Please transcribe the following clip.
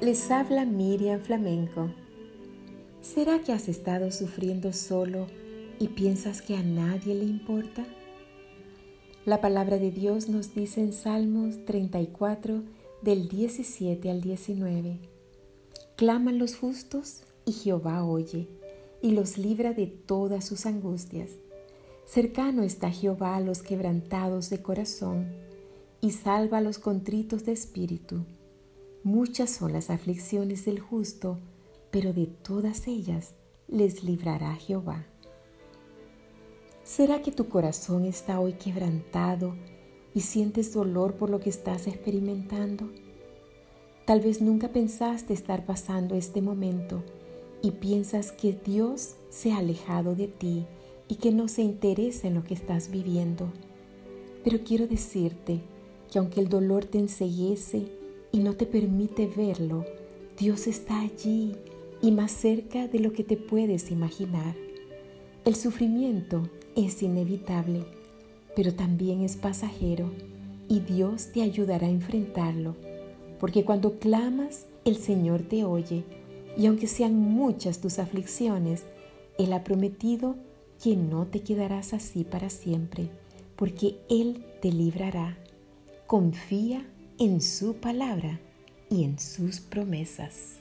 Les habla Miriam Flamenco. ¿Será que has estado sufriendo solo y piensas que a nadie le importa? La palabra de Dios nos dice en Salmos 34 del 17 al 19. Claman los justos y Jehová oye y los libra de todas sus angustias. Cercano está Jehová a los quebrantados de corazón y salva a los contritos de espíritu. Muchas son las aflicciones del justo, pero de todas ellas les librará Jehová. ¿Será que tu corazón está hoy quebrantado y sientes dolor por lo que estás experimentando? Tal vez nunca pensaste estar pasando este momento y piensas que Dios se ha alejado de ti y que no se interesa en lo que estás viviendo. Pero quiero decirte que aunque el dolor te enseguece y no te permite verlo, Dios está allí y más cerca de lo que te puedes imaginar. El sufrimiento es inevitable, pero también es pasajero y Dios te ayudará a enfrentarlo, porque cuando clamas, el Señor te oye y aunque sean muchas tus aflicciones, Él ha prometido que no te quedarás así para siempre, porque Él te librará. Confía en su palabra y en sus promesas.